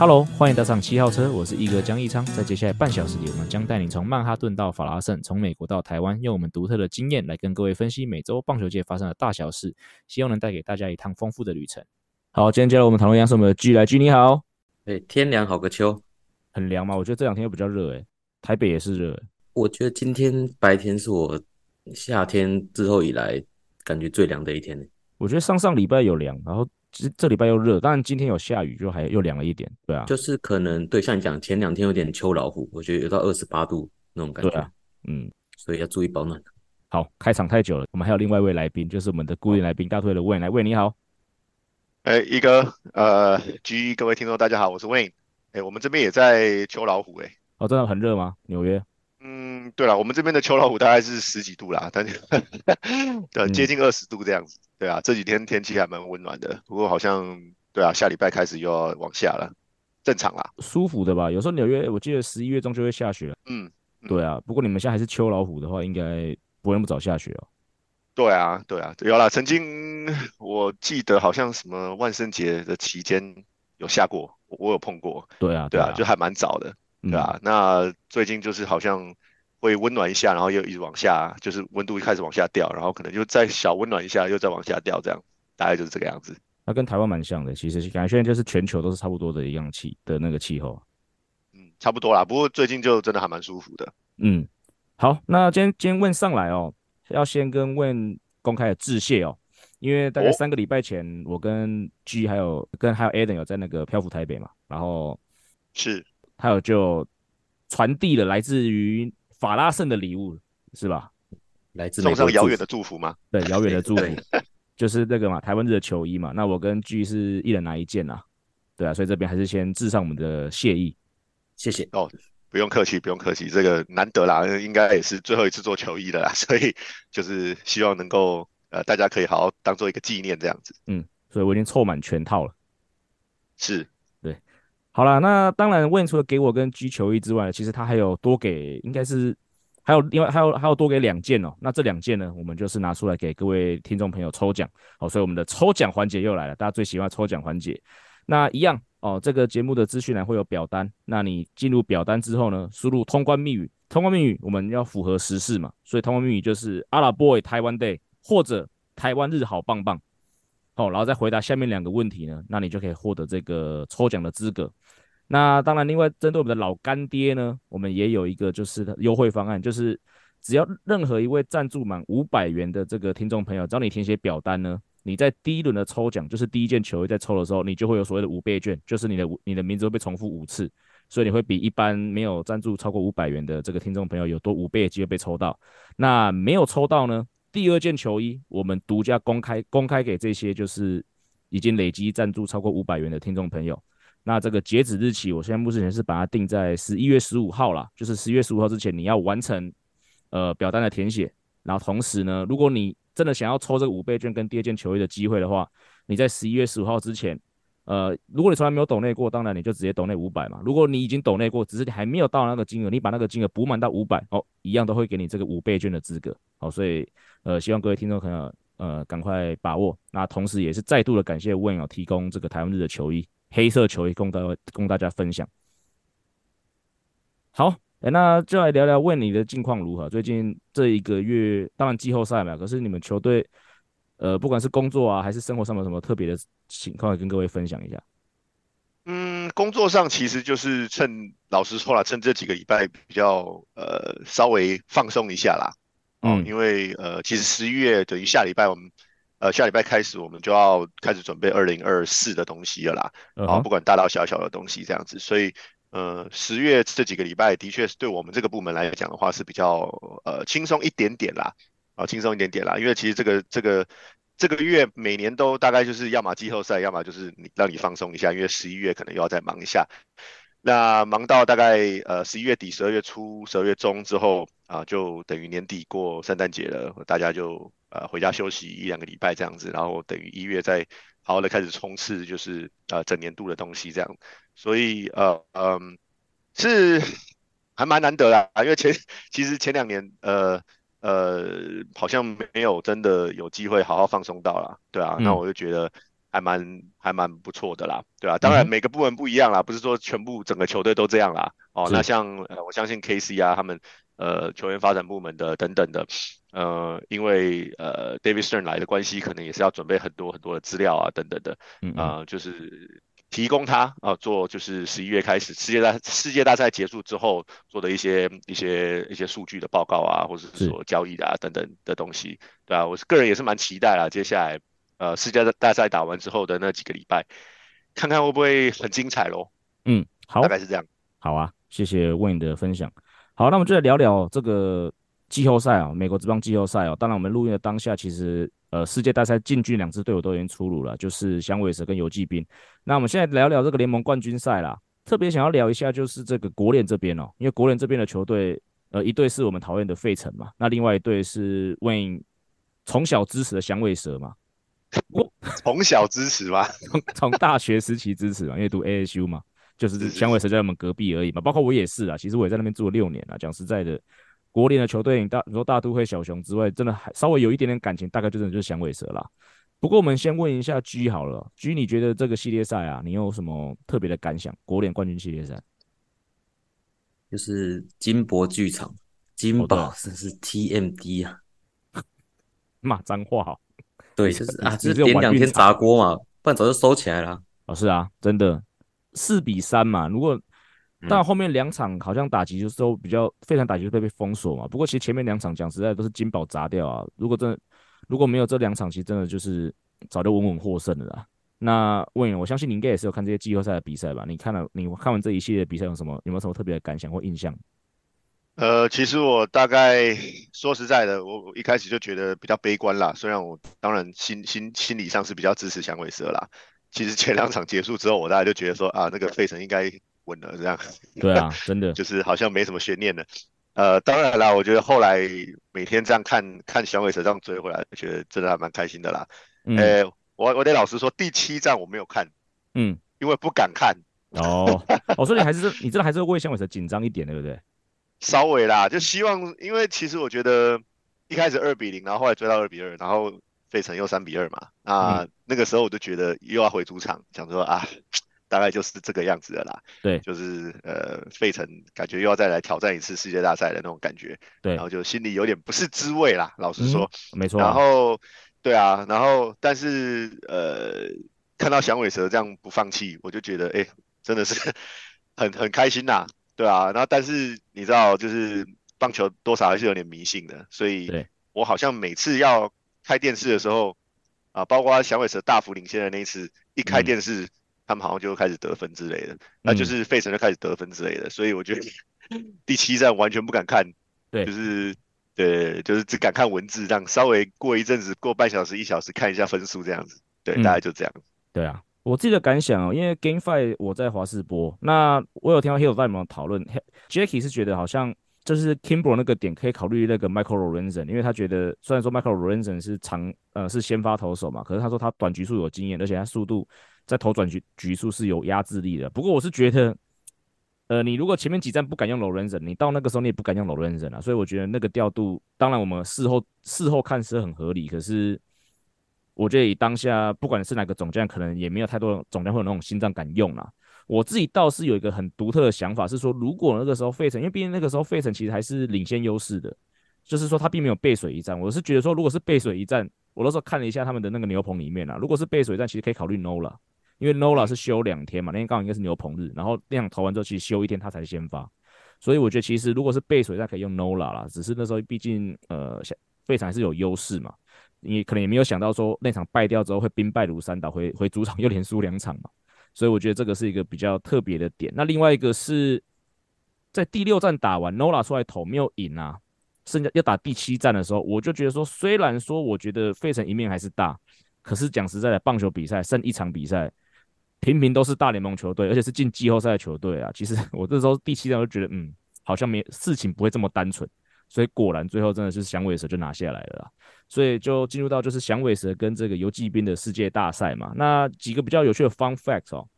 Hello，欢迎搭上七号车，我是一哥江一昌。在接下来半小时里，我们将带你从曼哈顿到法拉盛，从美国到台湾，用我们独特的经验来跟各位分析每周棒球界发生的大小事，希望能带给大家一趟丰富的旅程。好，今天加入我们讨论一样是我们的 G 来 G，你好。哎，天凉好个秋，很凉吗？我觉得这两天又比较热，哎，台北也是热。我觉得今天白天是我夏天之后以来感觉最凉的一天。我觉得上上礼拜有凉，然后。其实这礼拜又热，当然今天有下雨，就还又凉了一点，对啊，就是可能对，像你讲前两天有点秋老虎，我觉得有到二十八度那种感觉，对啊，嗯，所以要注意保暖。好，开场太久了，我们还有另外一位来宾，就是我们的固定来宾大都会的 Wayne 来，Wayne 你好，哎，一哥，呃，G，各位听众大家好，我是 Wayne，哎，我们这边也在秋老虎，哎，哦，真的很热吗？纽约？嗯，对了，我们这边的秋老虎大概是十几度啦，但是 对，接近二十度这样子，对啊，这几天天气还蛮温暖的，不过好像。对啊，下礼拜开始又要往下了，正常啦，舒服的吧？有时候纽约，我记得十一月中就会下雪了。嗯，对啊。不过你们现在还是秋老虎的话，应该不会那么早下雪哦。对啊，对啊，有啦。曾经我记得好像什么万圣节的期间有下过，我有碰过。对啊，对啊，就还蛮早的，对啊。嗯、那最近就是好像会温暖一下，然后又一直往下，就是温度一开始往下掉，然后可能就再小温暖一下，又再往下掉，这样大概就是这个样子。那跟台湾蛮像的，其实感觉现在就是全球都是差不多的一样气的那个气候，嗯，差不多啦。不过最近就真的还蛮舒服的，嗯。好，那今天今天问上来哦，要先跟问公开的致谢哦，因为大概三个礼拜前，我跟 G 还有跟还有 Adam 有在那个漂浮台北嘛，然后是还有就传递了来自于法拉盛的礼物，是吧？来自送上遥远的祝福吗？对，遥远的祝福。就是那个嘛，台湾日的球衣嘛，那我跟 G 是一人拿一件啊，对啊，所以这边还是先致上我们的谢意，谢谢。哦，不用客气，不用客气，这个难得啦，应该也是最后一次做球衣的啦，所以就是希望能够呃，大家可以好好当做一个纪念这样子，嗯，所以我已经凑满全套了，是，对，好了，那当然问除了给我跟 G 球衣之外，其实他还有多给，应该是。还有另外还有还有多给两件哦，那这两件呢，我们就是拿出来给各位听众朋友抽奖，好，所以我们的抽奖环节又来了，大家最喜欢抽奖环节。那一样哦，这个节目的资讯栏会有表单，那你进入表单之后呢，输入通关密语，通关密语我们要符合时事嘛，所以通关密语就是阿拉伯 boy 台湾 day 或者台湾日好棒棒，好，然后再回答下面两个问题呢，那你就可以获得这个抽奖的资格。那当然，另外针对我们的老干爹呢，我们也有一个就是优惠方案，就是只要任何一位赞助满五百元的这个听众朋友，只要你填写表单呢，你在第一轮的抽奖，就是第一件球衣在抽的时候，你就会有所谓的五倍券，就是你的你的名字会被重复五次，所以你会比一般没有赞助超过五百元的这个听众朋友有多五倍的机会被抽到。那没有抽到呢，第二件球衣我们独家公开公开给这些就是已经累积赞助超过五百元的听众朋友。那这个截止日期，我现在目前是把它定在十一月十五号啦，就是十一月十五号之前你要完成呃表单的填写，然后同时呢，如果你真的想要抽这个五倍券跟第二件球衣的机会的话，你在十一月十五号之前，呃，如果你从来没有抖内过，当然你就直接抖内五百嘛。如果你已经抖内过，只是你还没有到那个金额，你把那个金额补满到五百，哦，一样都会给你这个五倍券的资格。好，所以呃，希望各位听众朋友呃赶快把握。那同时也是再度的感谢 Win 哦提供这个台湾日的球衣。黑色球衣供大供大家分享。好，欸、那就来聊聊问你的近况如何？最近这一个月，当然季后赛嘛，可是你们球队，呃，不管是工作啊，还是生活上有什么特别的情况，跟各位分享一下。嗯，工作上其实就是趁，老实说了，趁这几个礼拜比较呃稍微放松一下啦。嗯，因为呃，其实十一月等于下礼拜我们。呃，下礼拜开始，我们就要开始准备二零二四的东西了啦。然后不管大大小小的东西这样子，所以呃，十月这几个礼拜的确是对我们这个部门来讲的话是比较呃轻松一点点啦，啊轻松一点点啦。因为其实这个这个这个月每年都大概就是要么季后赛，要么就是你让你放松一下，因为十一月可能又要再忙一下。那忙到大概呃十一月底、十二月初、十二月中之后啊，就等于年底过圣诞节了，大家就。呃回家休息一两个礼拜这样子，然后等于一月再好好的开始冲刺，就是呃整年度的东西这样。所以呃嗯是还蛮难得啦，因为前其实前两年呃呃好像没有真的有机会好好放松到啦，对啊，嗯、那我就觉得。还蛮还蛮不错的啦，对啊，当然每个部门不一样啦，不是说全部整个球队都这样啦。哦，那像呃，我相信 KC 啊，他们呃球员发展部门的等等的，呃，因为呃 David Stern 来的关系，可能也是要准备很多很多的资料啊，等等的，啊、呃，就是提供他啊、呃、做就是十一月开始世界大世界大赛结束之后做的一些一些一些数据的报告啊，或者是说交易的啊等等的东西，对啊，我是个人也是蛮期待啊，接下来。呃，世界大赛打完之后的那几个礼拜，看看会不会很精彩咯。嗯，好，大概是这样。好啊，谢谢 Wayne 的分享。好，那我们就来聊聊这个季后赛啊，美国职棒季后赛哦。当然，我们录音的当下，其实呃，世界大赛进军两支队伍都已经出炉了，就是响尾蛇跟游骑兵。那我们现在聊聊这个联盟冠军赛啦，特别想要聊一下就是这个国联这边哦，因为国联这边的球队，呃，一队是我们讨厌的费城嘛，那另外一队是 Wayne 从小支持的响尾蛇嘛。我从小支持吗？从从大学时期支持嘛，因为读 ASU 嘛，就是香尾蛇在我们隔壁而已嘛。包括我也是啊，其实我也在那边住了六年啊。讲实在的，国联的球队，大你说大都会小熊之外，真的还稍微有一点点感情，大概就真的就是响尾蛇啦。不过我们先问一下 G 好了，G 你觉得这个系列赛啊，你有什么特别的感想？国联冠军系列赛就是金箔剧场，金宝真是 TMD 啊，骂脏话好。对，就是啊，就是点两天砸锅嘛，不然早就收起来了。哦，是啊，真的四比三嘛。如果但后面两场好像打击就是都比较非常打击就被被封锁嘛。不过其实前面两场讲实在都是金宝砸掉啊。如果真的如果没有这两场，其实真的就是早就稳稳获胜了啦。那问我相信你应该也是有看这些季后赛的比赛吧？你看了你看完这一系列的比赛有什么有没有什么特别的感想或印象？呃，其实我大概说实在的，我我一开始就觉得比较悲观啦。虽然我当然心心心理上是比较支持响尾蛇啦。其实前两场结束之后，我大概就觉得说啊，那个费城应该稳了这样。对啊，真的 就是好像没什么悬念了。呃，当然啦，我觉得后来每天这样看看响尾蛇这样追回来，我觉得真的还蛮开心的啦。呃、嗯欸，我我得老实说，第七站我没有看，嗯，因为不敢看。哦，我说、哦、你还是你真的还是为响尾蛇紧张一点，对不对？稍微啦，就希望，因为其实我觉得一开始二比零，然后后来追到二比二，然后费城又三比二嘛，啊、嗯，那个时候我就觉得又要回主场，想说啊，大概就是这个样子的啦。对，就是呃，费城感觉又要再来挑战一次世界大赛的那种感觉。对，然后就心里有点不是滋味啦，老实说。嗯、没错、啊。然后，对啊，然后但是呃，看到响尾蛇这样不放弃，我就觉得哎，真的是很很开心呐。对啊，然后但是你知道，就是棒球多少还是有点迷信的，所以我好像每次要开电视的时候，啊，包括响尾蛇大幅领先的那一次，一开电视，嗯、他们好像就开始得分之类的，那就是费城就开始得分之类的，所以我觉得第七站完全不敢看，对，就是对，就是只敢看文字这样，稍微过一阵子，过半小时一小时看一下分数这样子，对，嗯、大概就这样，对啊。我自己的感想哦，因为 Game Five 我在华视播，那我有听到 Hill 在里面讨论，Jackie 是觉得好像就是 Kimbrel 那个点可以考虑那个 Michael Lorenzen，因为他觉得虽然说 Michael Lorenzen 是长呃是先发投手嘛，可是他说他短局数有经验，而且他速度在投转局局数是有压制力的。不过我是觉得，呃，你如果前面几站不敢用 Lorenzen，你到那个时候你也不敢用 Lorenzen 啊，所以我觉得那个调度，当然我们事后事后看是很合理，可是。我觉得以当下，不管是哪个总将，可能也没有太多总将会有那种心脏敢用啦。我自己倒是有一个很独特的想法，是说，如果那个时候费城，因为毕竟那个时候费城其实还是领先优势的，就是说他并没有背水一战。我是觉得说，如果是背水一战，我那时候看了一下他们的那个牛棚里面啊，如果是背水一战，其实可以考虑 no 了因为 Nola 是休两天嘛，那天刚好应该是牛棚日，然后那场投完之后，其实休一天他才先发，所以我觉得其实如果是背水一战，可以用 Nola 啦，只是那时候毕竟呃，费城还是有优势嘛。你可能也没有想到说那场败掉之后会兵败如山倒，回回主场又连输两场嘛，所以我觉得这个是一个比较特别的点。那另外一个是在第六战打完，Nola 出来投没有赢啊，剩下要打第七战的时候，我就觉得说，虽然说我觉得费城赢面还是大，可是讲实在的，棒球比赛剩一场比赛，平平都是大联盟球队，而且是进季后赛的球队啊。其实 我这时候第七战我就觉得，嗯，好像没事情不会这么单纯。所以果然最后真的是响尾蛇就拿下来了啦。所以就进入到就是响尾蛇跟这个游骑兵的世界大赛嘛。那几个比较有趣的 fun facts 哦，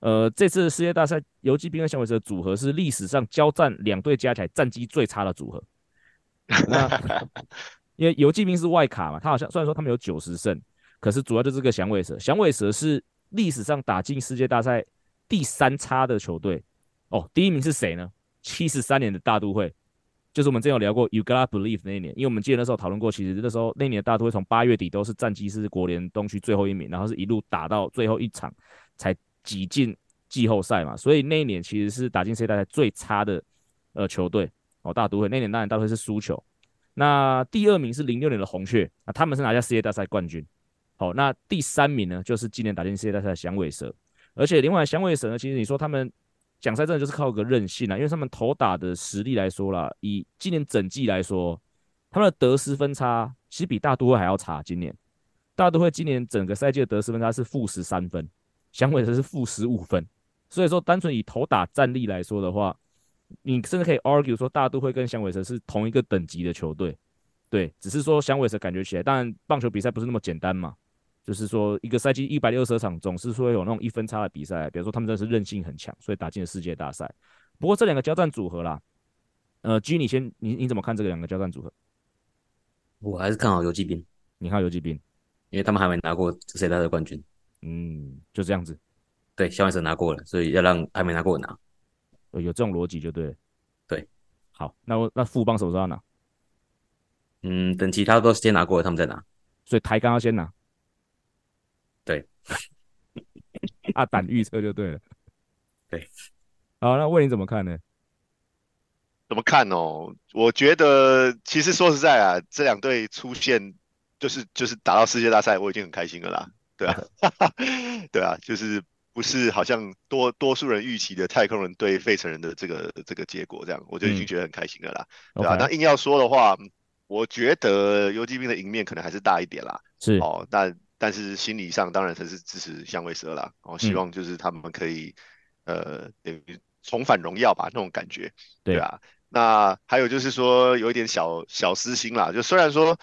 呃，这次世界大赛游骑兵跟响尾蛇的组合是历史上交战两队加起来战绩最差的组合。那因为游骑兵是外卡嘛，他好像虽然说他们有九十胜，可是主要就是这个响尾蛇。响尾蛇是历史上打进世界大赛第三差的球队哦。第一名是谁呢？七十三年的大都会。就是我们之前有聊过 You Gotta Believe 那一年，因为我们记得那时候讨论过，其实那时候那年的大都会从八月底都是战绩是国联东区最后一名，然后是一路打到最后一场才挤进季后赛嘛，所以那一年其实是打进世界大赛最差的呃球队哦。大都会那年当然大都会是输球，那第二名是零六年的红雀，那他们是拿下世界大赛冠军。好，那第三名呢就是今年打进世界大赛的响尾蛇，而且另外响尾蛇呢，其实你说他们。讲赛真的就是靠个韧性啊，因为他们投打的实力来说啦，以今年整季来说，他们的得失分差其实比大都会还要差。今年大都会今年整个赛季的得失分差是负十三分，响尾蛇是负十五分。所以说，单纯以投打战力来说的话，你甚至可以 argue 说大都会跟响尾蛇是同一个等级的球队。对，只是说响尾蛇感觉起来，当然棒球比赛不是那么简单嘛。就是说，一个赛季一百六十场，总是说有那种一分差的比赛。比如说，他们真的是韧性很强，所以打进了世界大赛。不过这两个交战组合啦，呃，G，你先，你你怎么看这个两个交战组合？我还是看好游击兵。你看好游击兵，因为他们还没拿过世界大赛冠军。嗯，就这样子。对，响尾蛇拿过了，所以要让还没拿过的拿。有这种逻辑就对了。对，好，那我那富邦什么时候要拿？嗯，等其他都先拿过了，他们再拿。所以台钢要先拿。对，大胆预测就对了。对，好，那问你怎么看呢？怎么看哦？我觉得其实说实在啊，这两队出现就是就是打到世界大赛，我已经很开心了啦。对啊，对啊，就是不是好像多多数人预期的太空人对费城人的这个这个结果这样，我就已经觉得很开心了啦。嗯、对啊.那硬要说的话，我觉得游击兵的赢面可能还是大一点啦。是哦，但。但是心理上当然还是支持香味蛇啦，然后希望就是他们可以，嗯、呃，等于重返荣耀吧那种感觉，对啊。那还有就是说有一点小小私心啦，就虽然说，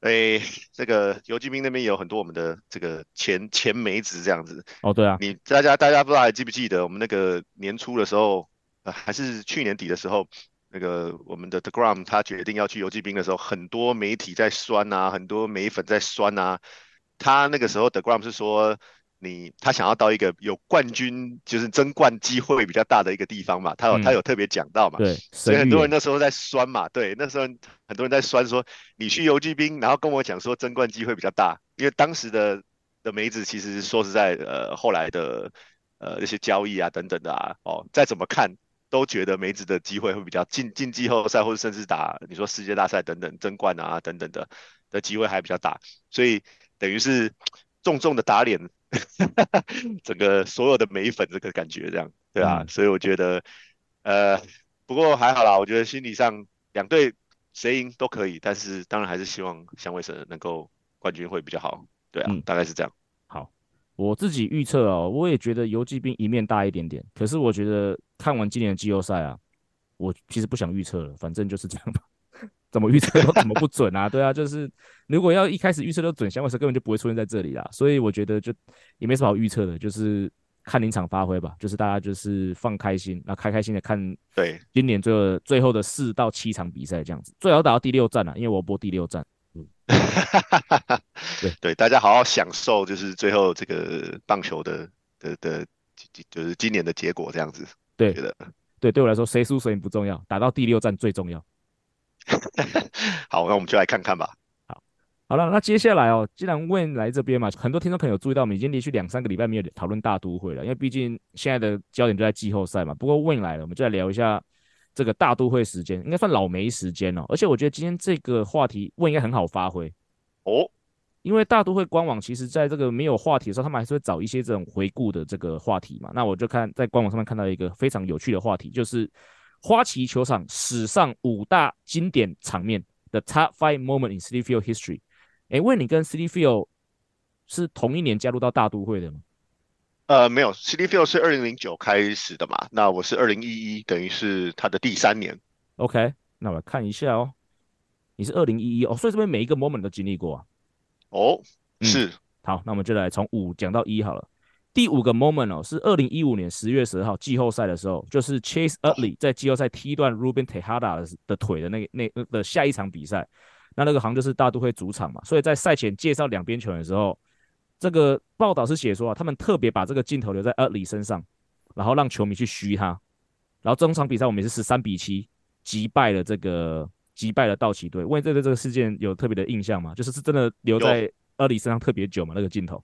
哎，这个游骑兵那边也有很多我们的这个前前梅子这样子。哦，对啊。你大家大家不知道还记不记得我们那个年初的时候，呃，还是去年底的时候，那个我们的 deGrom 他决定要去游骑兵的时候，很多媒体在酸啊，很多美粉在酸啊。他那个时候的 deGrom 是说你，他想要到一个有冠军，就是争冠机会比较大的一个地方嘛，他有、嗯、他有特别讲到嘛，对，所以很多人那时候在酸嘛，对，那时候很多人在酸说，你去游击兵，然后跟我讲说争冠机会比较大，因为当时的的梅子其实说实在，呃，后来的呃那些交易啊等等的啊，哦，再怎么看都觉得梅子的机会会比较进进季后赛或者甚至打你说世界大赛等等争冠啊等等的的机会还比较大，所以。等于是重重的打脸，整个所有的美粉这个感觉这样，对啊，嗯、所以我觉得，呃，不过还好啦，我觉得心理上两队谁赢都可以，但是当然还是希望香味神能够冠军会比较好，对啊，嗯、大概是这样。好，我自己预测哦，我也觉得游击兵一面大一点点，可是我觉得看完今年的季后赛啊，我其实不想预测了，反正就是这样吧。怎么预测都怎么不准啊？对啊，就是如果要一开始预测都准，响尾蛇根本就不会出现在这里啦。所以我觉得就也没什么好预测的，就是看临场发挥吧。就是大家就是放开心，那开开心的看。对，今年最后最后的四到七场比赛这样子，最好打到第六战啊，因为我播第六站。嗯，对对，大家好好享受，就是最后这个棒球的的的，就是今年的结果这样子。对，觉得对对我来说，谁输谁赢不重要，打到第六站最重要。好，那我们就来看看吧。好，好了，那接下来哦，既然 Wayne 来这边嘛，很多听众可能有注意到，我们已经连续两三个礼拜没有讨论大都会了，因为毕竟现在的焦点就在季后赛嘛。不过 Wayne 来了，我们就来聊一下这个大都会时间，应该算老梅时间哦。而且我觉得今天这个话题 Wayne 应该很好发挥哦，因为大都会官网其实在这个没有话题的时候，他们还是会找一些这种回顾的这个话题嘛。那我就看在官网上面看到一个非常有趣的话题，就是。花旗球场史上五大经典场面的 Top Five Moment in City Field History。哎，问你跟 City Field 是同一年加入到大都会的吗？呃，没有，City Field 是二零零九开始的嘛。那我是二零一一，等于是他的第三年。OK，那我来看一下哦。你是二零一一哦，所以这边每一个 moment 都经历过啊。哦，是。嗯、好，那我们就来从五讲到一好了。第五个 moment 哦，是二零一五年十月十二号季后赛的时候，就是 Chase Utley 在季后赛踢断 Ruben Tejada 的腿的那那的下一场比赛。那那个好像就是大都会主场嘛，所以在赛前介绍两边球员的时候，这个报道是写说啊，他们特别把这个镜头留在 Utley 身上，然后让球迷去嘘他。然后这场比赛我们也是十三比七击败了这个击败了道奇队。问这对这个事件有特别的印象吗？就是是真的留在 Utley 身上特别久吗？那个镜头？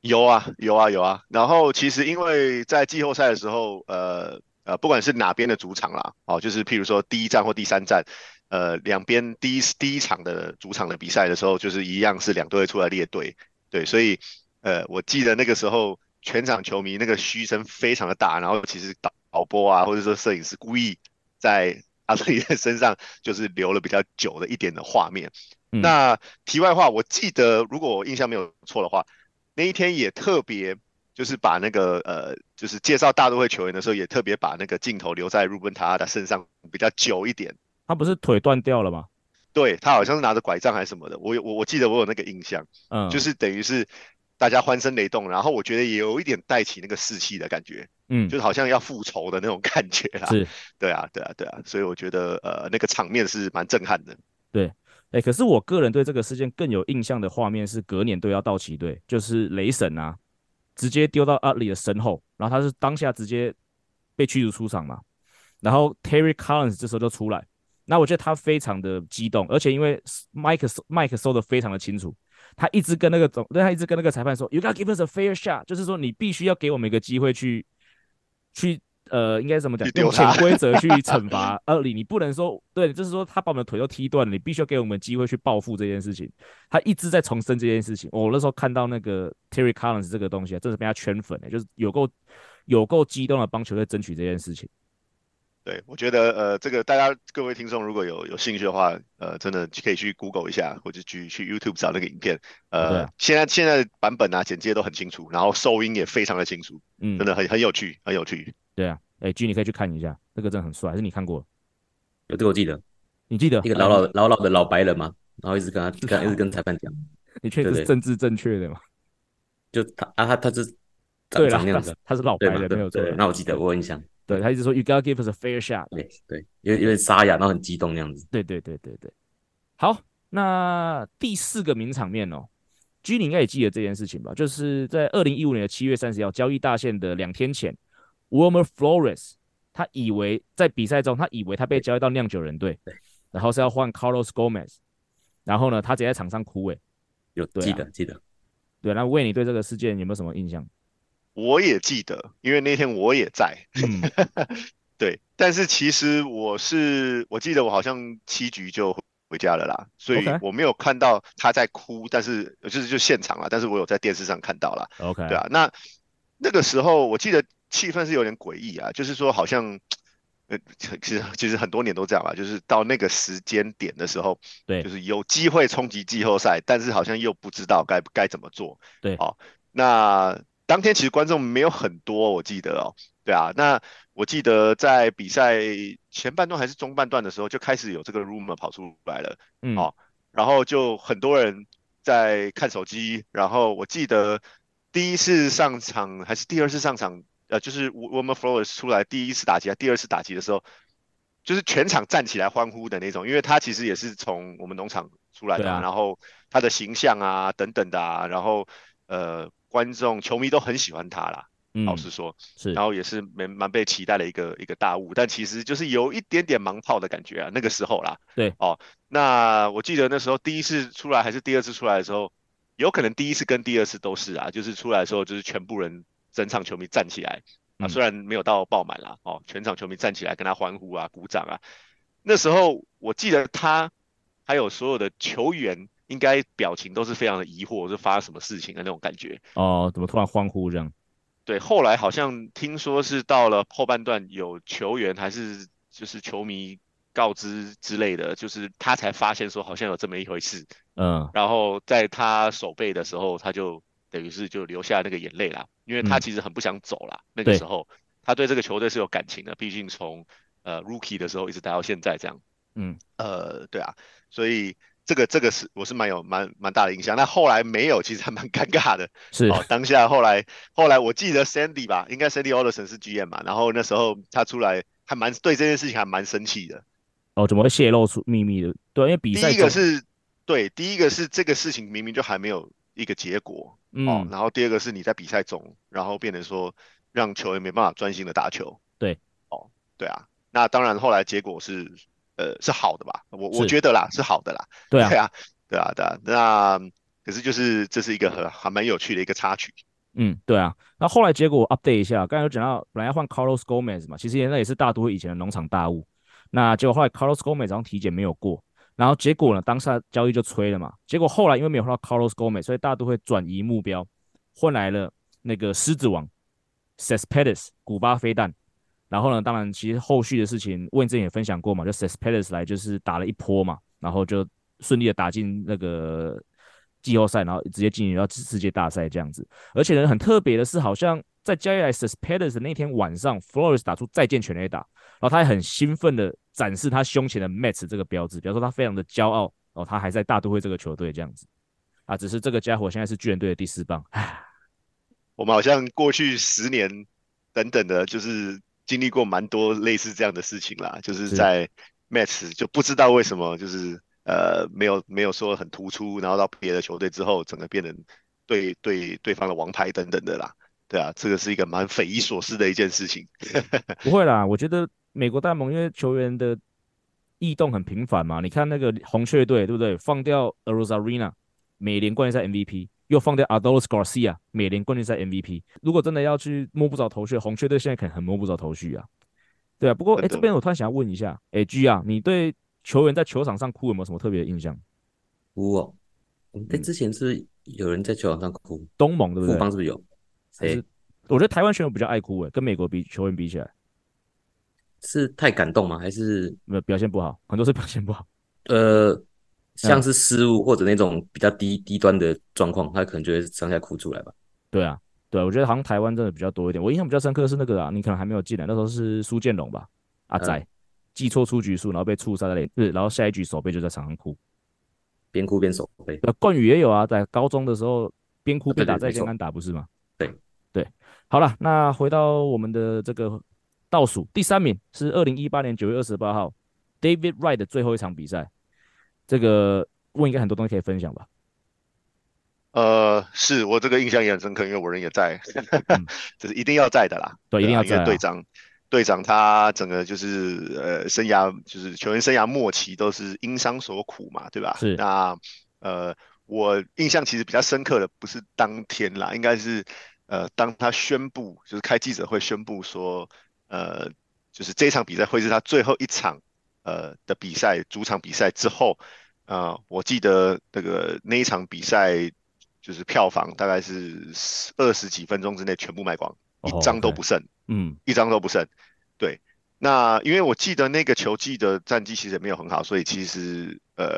有啊，有啊，有啊。然后其实因为在季后赛的时候，呃呃，不管是哪边的主场啦，哦，就是譬如说第一站或第三站。呃，两边第一第一场的主场的比赛的时候，就是一样是两队出来列队，对，所以呃，我记得那个时候全场球迷那个嘘声非常的大，然后其实导导播啊，或者说摄影师故意在 阿特里的身上就是留了比较久的一点的画面。嗯、那题外话，我记得如果我印象没有错的话，那一天也特别就是把那个呃，就是介绍大都会球员的时候，也特别把那个镜头留在鲁本塔的身上比较久一点。他不是腿断掉了吗？对，他好像是拿着拐杖还是什么的，我有我我记得我有那个印象，嗯，就是等于是大家欢声雷动，然后我觉得也有一点带起那个士气的感觉，嗯，就是好像要复仇的那种感觉啦，是，对啊，对啊，对啊，所以我觉得呃那个场面是蛮震撼的，对，哎、可是我个人对这个事件更有印象的画面是隔年对到道奇队，就是雷神啊，直接丢到阿里的身后，然后他是当下直接被驱逐出场嘛，然后 Terry Collins 这时候就出来。那我觉得他非常的激动，而且因为麦克麦克说的非常的清楚，他一直跟那个总，他一直跟那个裁判说，You gotta give us a fair shot，就是说你必须要给我们一个机会去，去呃，应该怎么讲？用潜规则去 惩罚呃，你你不能说对，就是说他把我们的腿都踢断了，你必须要给我们机会去报复这件事情。他一直在重申这件事情。我那时候看到那个 Terry Collins 这个东西啊，真是被他圈粉欸，就是有够有够激动的帮球队争取这件事情。对，我觉得呃，这个大家各位听众如果有有兴趣的话，呃，真的可以去 Google 一下，或者去去 YouTube 找那个影片。呃，啊、现在现在版本啊，简介都很清楚，然后收音也非常的清楚，嗯，真的很很有趣，很有趣。对啊，哎，G 你可以去看一下，那个真的很帅，还是你看过？有这个我记得，你记得一个老老老老的老白人吗？然后一直跟他跟一直跟裁判讲，你确定是政治正确的吗？就他啊，他他是长对长那样子，他是老白人，没有错。那我记得，我有印象。对，他一直说 You gotta give us a fair shot。对对，有有点沙哑，然后很激动那样子。对对对对对。好，那第四个名场面哦，G 你应该也记得这件事情吧？就是在二零一五年的七月三十号交易大限的两天前，Wilmer Flores 他以为在比赛中，他以为他被交易到酿酒人队，然后是要换 Carlos Gomez，然后呢，他直接在场上哭诶。有记得记得。对，那为你对这个事件有没有什么印象？我也记得，因为那天我也在。嗯、对，但是其实我是，我记得我好像七局就回家了啦，所以我没有看到他在哭，但是就是就现场了，但是我有在电视上看到了。OK，对啊，那那个时候我记得气氛是有点诡异啊，就是说好像，呃，其实其实很多年都这样吧，就是到那个时间点的时候，对，就是有机会冲击季后赛，但是好像又不知道该该怎么做。对，好，那。当天其实观众没有很多，我记得哦，对啊，那我记得在比赛前半段还是中半段的时候就开始有这个 rumor 跑出来了，嗯，好，然后就很多人在看手机，然后我记得第一次上场还是第二次上场，呃，就是 Wilmer Flores 出来第一次打击啊，第二次打击的时候，就是全场站起来欢呼的那种，因为他其实也是从我们农场出来的，啊，然后他的形象啊等等的啊，然后呃。观众、球迷都很喜欢他啦，嗯、老实说是，然后也是蛮蛮被期待的一个一个大物，但其实就是有一点点盲炮的感觉啊，那个时候啦，对哦，那我记得那时候第一次出来还是第二次出来的时候，有可能第一次跟第二次都是啊，就是出来的时候就是全部人整场球迷站起来、嗯、啊，虽然没有到爆满啦，哦，全场球迷站起来跟他欢呼啊、鼓掌啊，那时候我记得他还有所有的球员。应该表情都是非常的疑惑，是发生什么事情的那种感觉哦？怎么突然欢呼这样？对，后来好像听说是到了后半段，有球员还是就是球迷告知之类的，就是他才发现说好像有这么一回事。嗯，然后在他守备的时候，他就等于是就流下那个眼泪啦，因为他其实很不想走啦。嗯、那个时候他对这个球队是有感情的，毕竟从呃 Rookie 的时候一直待到现在这样。嗯，呃，对啊，所以这个这个是我是蛮有蛮蛮大的印象。那后来没有，其实还蛮尴尬的。是哦，当下后来后来我记得 Sandy 吧，应该 Sandy Alderson 是 GM 嘛，然后那时候他出来还蛮对这件事情还蛮生气的。哦，怎么会泄露出秘密的？对，因为比赛第一个是对，第一个是这个事情明明就还没有一个结果，嗯，哦，然后第二个是你在比赛中，然后变成说让球员没办法专心的打球。对，哦，对啊，那当然后来结果是呃是好的吧？我我觉得啦是好的啦。对啊，对啊，对啊，对啊。那可是就是这是一个很还蛮有趣的一个插曲。嗯，对啊。那后来结果我 update 一下，刚才有讲到本来要换 Carlos Gomez 嘛，其实那也是大都会以前的农场大物。那结果后来 Carlos Gomez 好像体检没有过，然后结果呢，当下交易就吹了嘛。结果后来因为没有换到 Carlos Gomez，所以大家都会转移目标，换来了那个狮子王 Cespedes 古巴飞弹。然后呢，当然其实后续的事情，问正也分享过嘛，就 Cespedes 来就是打了一波嘛，然后就顺利的打进那个季后赛，然后直接进入到世界大赛这样子。而且呢，很特别的是，好像在交易来 Cespedes 的那天晚上，Flores 打出再见全垒打。然后他也很兴奋的展示他胸前的 Mets 这个标志，比方说他非常的骄傲哦，他还在大都会这个球队这样子啊。只是这个家伙现在是巨人队的第四棒，唉，我们好像过去十年等等的，就是经历过蛮多类似这样的事情啦，就是在 Mets 就不知道为什么就是呃没有没有说很突出，然后到别的球队之后，整个变成对对对方的王牌等等的啦。对啊，这个是一个蛮匪夷所思的一件事情。不会啦，我觉得。美国大盟因为球员的异动很频繁嘛，你看那个红雀队对不对？放掉 Arozarena 美联冠军赛 MVP，又放掉 Adolis Garcia 美联冠军赛 MVP。如果真的要去摸不着头绪，红雀队现在可能很摸不着头绪啊。对啊，不过哎，这边我突然想要问一下，哎，G 啊，你对球员在球场上哭有没有什么特别的印象？哭哦，哎，之前是有人在球场上哭，东盟对不对？富邦是不是有？哎，我觉得台湾选手比较爱哭诶，跟美国比球员比起来。是太感动吗？还是没有表现不好？很多是表现不好。呃，像是失误或者那种比较低低端的状况，他可能就会上下哭出来吧。对啊，对啊，我觉得好像台湾真的比较多一点。我印象比较深刻的是那个啊，你可能还没有进来，那时候是苏建龙吧？阿仔记错出局数，然后被触杀在脸，是，然后下一局手背就在场上哭，边哭边守备。那冠宇也有啊，在高中的时候边哭边打再见安打，不是吗？好了，那回到我们的这个。倒数第三名是二零一八年九月二十八号，David Wright 的最后一场比赛。这个问应该很多东西可以分享吧？呃，是我这个印象也很深刻，因为我人也在，嗯、这是一定要在的啦。对，一定要在、啊。因为队长，队长他整个就是呃生涯，就是球员生涯末期都是因伤所苦嘛，对吧？是。那呃，我印象其实比较深刻的不是当天啦，应该是呃当他宣布，就是开记者会宣布说。呃，就是这场比赛会是他最后一场呃的比赛，主场比赛之后，呃，我记得那个那一场比赛就是票房大概是二十几分钟之内全部卖光，一张都不剩，嗯，一张都不剩。对，那因为我记得那个球季的战绩其实也没有很好，所以其实呃，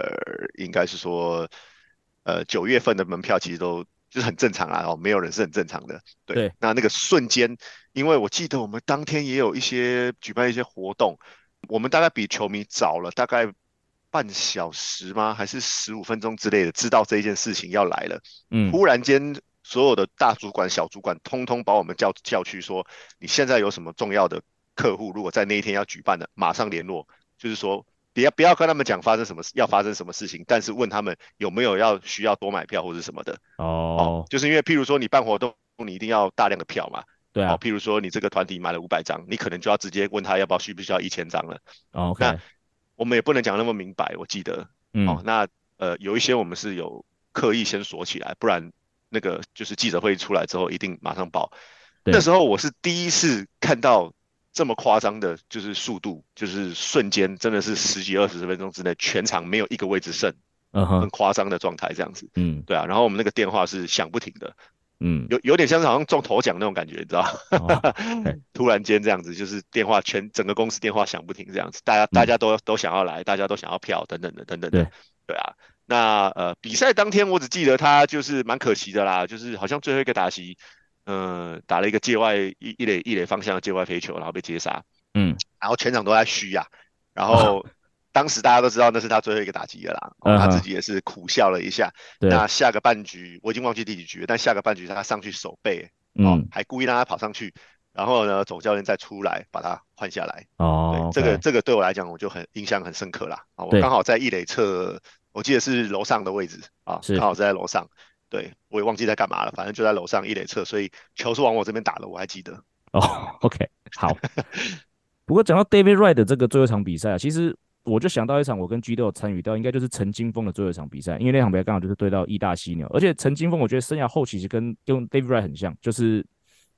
应该是说呃九月份的门票其实都。就是很正常啊，哦，没有人是很正常的，对。对，那那个瞬间，因为我记得我们当天也有一些举办一些活动，我们大概比球迷早了大概半小时吗？还是十五分钟之类的，知道这一件事情要来了。嗯，忽然间，所有的大主管、小主管，通通把我们叫叫去说，你现在有什么重要的客户，如果在那一天要举办的，马上联络，就是说。不要不要跟他们讲发生什么事，要发生什么事情，但是问他们有没有要需要多买票或者什么的。哦，哦，就是因为譬如说你办活动，你一定要大量的票嘛。对啊。哦，譬如说你这个团体买了五百张，你可能就要直接问他要不要需不需要一千张了。哦，OK。那我们也不能讲那么明白，我记得。嗯。哦，那呃有一些我们是有刻意先锁起来，不然那个就是记者会出来之后一定马上报。那时候我是第一次看到。这么夸张的，就是速度，就是瞬间，真的是十几二十分钟之内，全场没有一个位置剩，嗯哼，很夸张的状态这样子，嗯，对啊，然后我们那个电话是响不停的，嗯，有有点像是好像中头奖那种感觉，你知道，哦、突然间这样子，就是电话全整个公司电话响不停这样子，大家大家都、嗯、都想要来，大家都想要票等等的等等。的，对，对啊，那呃比赛当天我只记得他就是蛮可惜的啦，就是好像最后一个打席。嗯、呃，打了一个界外一一垒一垒方向的界外飞球，然后被接杀。嗯，然后全场都在嘘呀、啊，然 后当时大家都知道那是他最后一个打击了啦，哦、他自己也是苦笑了一下。对那下个半局我已经忘记第几局了，但下个半局他上去守备，哦，嗯，还故意让他跑上去，然后呢，总教练再出来把他换下来。哦，对这个这个对我来讲我就很印象很深刻啦。啊，我刚好在一垒侧，我记得是楼上的位置啊，是刚好是在楼上。对，我也忘记在干嘛了，反正就在楼上一垒侧，所以球是往我这边打的，我还记得。哦，OK，好。不过讲到 David Wright 的这个最后一场比赛啊，其实我就想到一场我跟 G 都有参与到，应该就是陈金峰的最后一场比赛，因为那场比赛刚好就是对到义大犀牛，而且陈金峰我觉得生涯后期其实跟跟 David Wright 很像，就是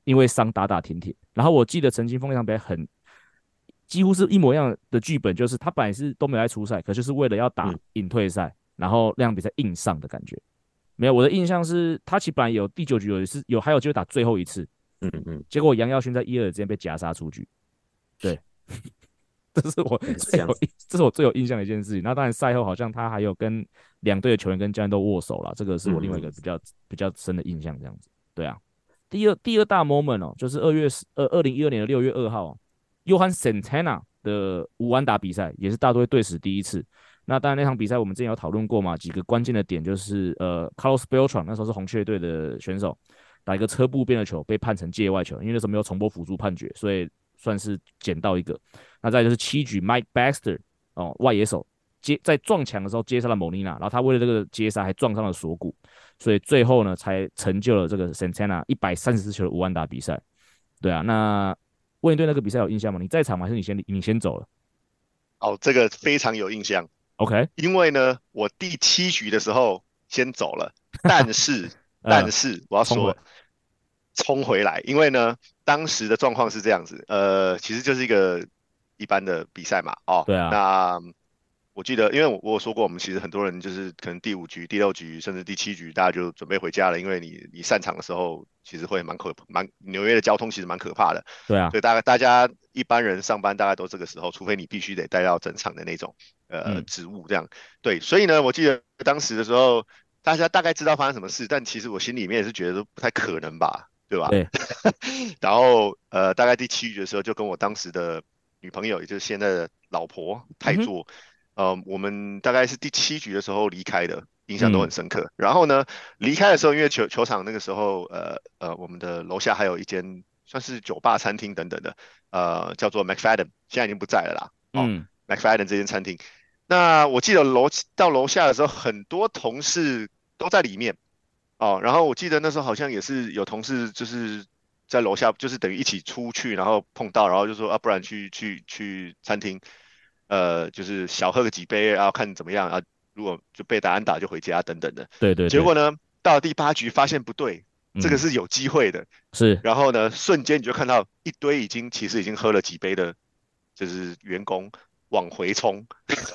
因为伤打打停停。然后我记得陈金峰那场比赛很几乎是一模一样的剧本，就是他本来是都没来出赛，可就是为了要打隐退赛，嗯、然后那场比赛硬上的感觉。没有，我的印象是他其实本来有第九局有一次有还有机会打最后一次，嗯嗯，结果杨耀勋在一二之间被夹杀出局。对，这是我最有印，这是我最有印象的一件事情。那当然赛后好像他还有跟两队的球员跟教练都握手了，这个是我另外一个比较比较深的印象。这样子，对啊。第二第二大 moment 哦，就是二月二二零一二年的六月二号，Johan Santana 的五安打比赛，也是大都会队史第一次。那当然那场比赛我们之前有讨论过嘛，几个关键的点就是呃，Carlos Beltran 那时候是红雀队的选手，打一个车步边的球被判成界外球，因为那时候没有重播辅助判决，所以。算是捡到一个，那再就是七局，Mike Baxter 哦，外野手接在撞墙的时候接杀了 Molina，然后他为了这个接杀还撞上了锁骨，所以最后呢才成就了这个 Santana 一百三十四球的无安打比赛。对啊，那问你对那个比赛有印象吗？你在场吗？还是你先你先走了？哦，这个非常有印象。OK，因为呢，我第七局的时候先走了，但是、呃、但是我要说。冲回来，因为呢，当时的状况是这样子，呃，其实就是一个一般的比赛嘛，哦，对啊，那我记得，因为我我有说过，我们其实很多人就是可能第五局、第六局，甚至第七局，大家就准备回家了，因为你你散场的时候，其实会蛮可蛮纽约的交通其实蛮可怕的，对啊，所以大概大家一般人上班大概都这个时候，除非你必须得带到整场的那种呃职务这样，对，所以呢，我记得当时的时候，大家大概知道发生什么事，但其实我心里面也是觉得都不太可能吧。对吧？对。然后呃，大概第七局的时候，就跟我当时的女朋友，也就是现在的老婆太座，嗯、呃，我们大概是第七局的时候离开的，印象都很深刻。嗯、然后呢，离开的时候，因为球球场那个时候，呃呃，我们的楼下还有一间算是酒吧、餐厅等等的，呃，叫做 McFadden，现在已经不在了啦。哦、嗯。McFadden 这间餐厅，那我记得楼到楼下的时候，很多同事都在里面。哦，然后我记得那时候好像也是有同事就是在楼下，就是等于一起出去，然后碰到，然后就说啊，不然去去去餐厅，呃，就是小喝个几杯，然后看怎么样啊，如果就被打安打就回家等等的。对，对对。结果呢，到了第八局发现不对，这个是有机会的。是。然后呢，瞬间你就看到一堆已经其实已经喝了几杯的，就是员工往回冲，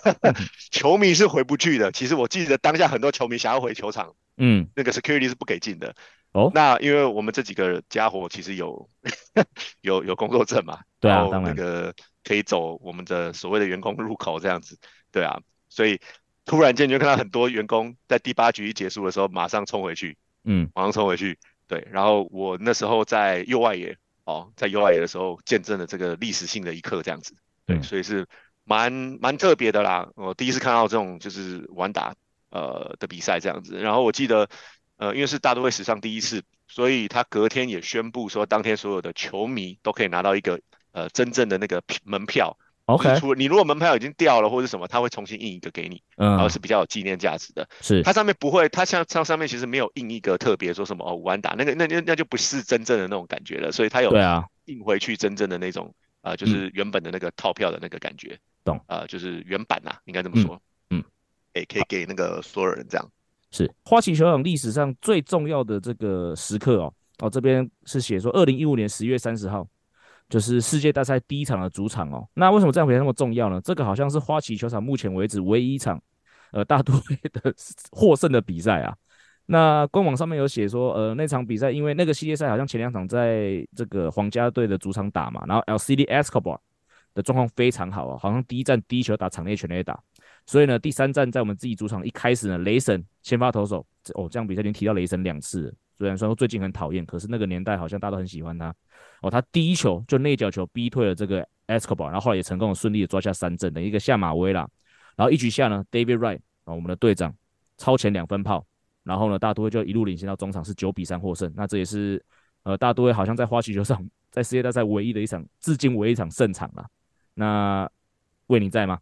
球迷是回不去的。其实我记得当下很多球迷想要回球场。嗯，那个 security 是不给进的。哦，那因为我们这几个家伙其实有 有有工作证嘛，对啊，然后那个可以走我们的所谓的员工入口这样子，对啊，所以突然间你就看到很多员工在第八局一结束的时候马上冲回去，嗯，马上冲回去，对，然后我那时候在右外野哦，在右外野的时候见证了这个历史性的一刻这样子，对，嗯、所以是蛮蛮特别的啦，我第一次看到这种就是完打。呃的比赛这样子，然后我记得，呃，因为是大都会史上第一次，所以他隔天也宣布说，当天所有的球迷都可以拿到一个呃真正的那个门票。OK，除了你如果门票已经掉了或者什么，他会重新印一个给你，嗯，然后是比较有纪念价值的。是，它上面不会，它像像上面其实没有印一个特别说什么哦，安打那个那那那就不是真正的那种感觉了，所以它有对啊印回去真正的那种呃就是原本的那个套票的那个感觉，懂？呃，就是原版呐，应该这么说。也可以给那个所有人这样，是花旗球场历史上最重要的这个时刻哦哦，这边是写说二零一五年十月三十号，就是世界大赛第一场的主场哦。那为什么这场比赛那么重要呢？这个好像是花旗球场目前为止唯一一场呃大都会的获胜的比赛啊。那官网上面有写说，呃，那场比赛因为那个系列赛好像前两场在这个皇家队的主场打嘛，然后 L C D Escobar 的状况非常好啊，好像第一战第一球打场内全垒打。所以呢，第三战在我们自己主场一开始呢，雷神先发投手，哦，这样比赛已经提到雷神两次了。虽然说最近很讨厌，可是那个年代好像大家都很喜欢他。哦，他第一球就内角球逼退了这个 Escobar，然后后来也成功的顺利的抓下三振，等于一个下马威啦。然后一局下呢，David Wright 啊，我们的队长超前两分炮，然后呢，大都会就一路领先到中场是九比三获胜。那这也是呃大都会好像在花旗球上在世界大赛唯一的一场，至今唯一一场胜场了。那魏你在吗？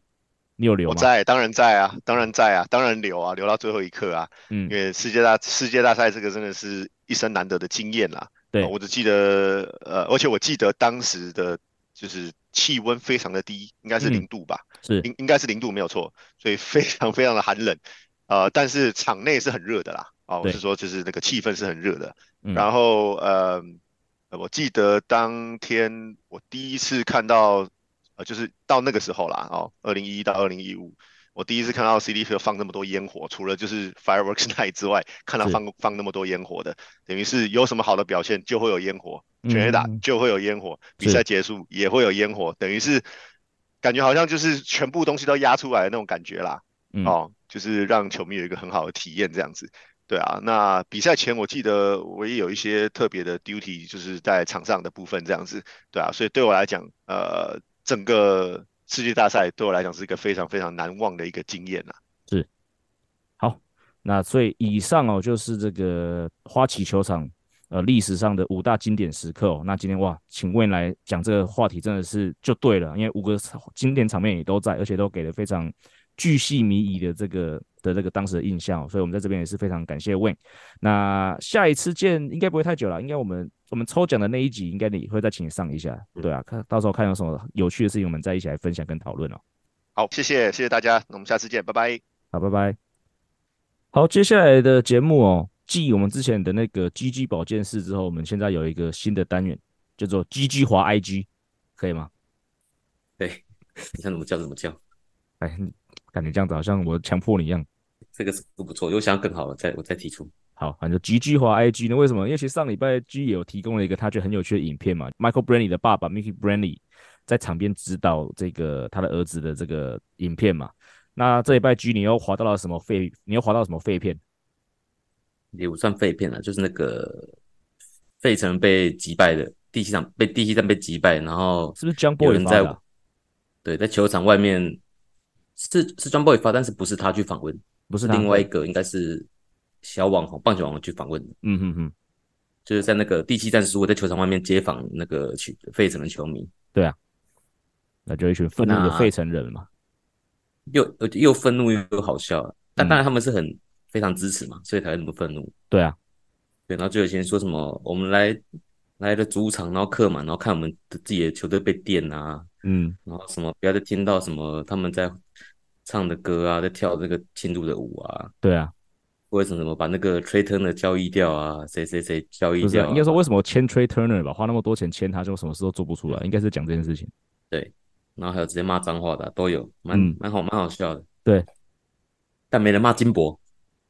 你有留吗？我在，当然在啊，当然在啊，当然留啊，留到最后一刻啊。嗯，因为世界大世界大赛这个真的是一生难得的经验啦。对，我只记得呃，而且我记得当时的就是气温非常的低，应该是零度吧？嗯、是，应应该是零度没有错，所以非常非常的寒冷。呃，但是场内是很热的啦。啊，我是说就是那个气氛是很热的。嗯、然后呃，我记得当天我第一次看到。呃，就是到那个时候啦，哦，二零一一到二零一五，我第一次看到 Citi Field 放那么多烟火，除了就是 Fireworks Night 之外，看到放放那么多烟火的，等于是有什么好的表现就会有烟火，全垒打就会有烟火，嗯、比赛结束也会有烟火，等于是感觉好像就是全部东西都压出来的那种感觉啦，嗯、哦，就是让球迷有一个很好的体验这样子。对啊，那比赛前我记得我也有一些特别的 duty，就是在场上的部分这样子，对啊，所以对我来讲，呃。整个世界大赛对我来讲是一个非常非常难忘的一个经验呐。是，好，那所以以上哦就是这个花旗球场呃历史上的五大经典时刻哦。那今天哇，请问来讲这个话题真的是就对了，因为五个经典场面也都在，而且都给了非常巨细靡遗的这个的这个当时的印象，所以我们在这边也是非常感谢 Wayne。那下一次见应该不会太久了，应该我们。我们抽奖的那一集，应该你会再请你上一下，对啊，看到时候看有什么有趣的事情，我们再一起来分享跟讨论哦。好，谢谢，谢谢大家，那我们下次见，拜拜。好，拜拜。好，接下来的节目哦，继我们之前的那个 GG 保健室之后，我们现在有一个新的单元，叫做 GG 滑 IG，可以吗？对，你想怎么叫怎么叫。哎，感觉这样子好像我强迫你一样。这个是不不错，如果想要更好的，再我再提出。好，反正 GG 华 IG 呢？为什么？因为其实上礼拜 G 也有提供了一个他觉得很有趣的影片嘛。Michael Brantley 的爸爸 Mickey Brantley 在场边指导这个他的儿子的这个影片嘛。那这礼拜 G 你又滑到了什么废？你又滑到什么废片？也不算废片了，就是那个费城被击败的第七场被第七战被击败，然后是不是 John Boy 发的？对，在球场外面是是 John Boy 发，但是不是他去访问，不是另外一个，应该是。小网红棒球网红去访问，嗯哼哼，就是在那个第七战输，在球场外面接访那个去费城的球迷。对啊，那就一群愤怒的费城人嘛，又又愤怒又好笑，但当然他们是很、嗯、非常支持嘛，所以才会那么愤怒。对啊，对，然后就有些人说什么，我们来来的主场，然后客满，然后看我们的自己的球队被电啊，嗯，然后什么不要再听到什么他们在唱的歌啊，在跳这个庆祝的舞啊，对啊。为什么怎么把那个 Trea Turner 交易掉啊？谁谁谁交易掉、啊？应该说为什么签 Trea Turner 吧？花那么多钱签他，就什么事都做不出来。应该是讲这件事情。对，然后还有直接骂脏话的都有，蛮蛮、嗯、好，蛮好笑的。对，但没人骂金博，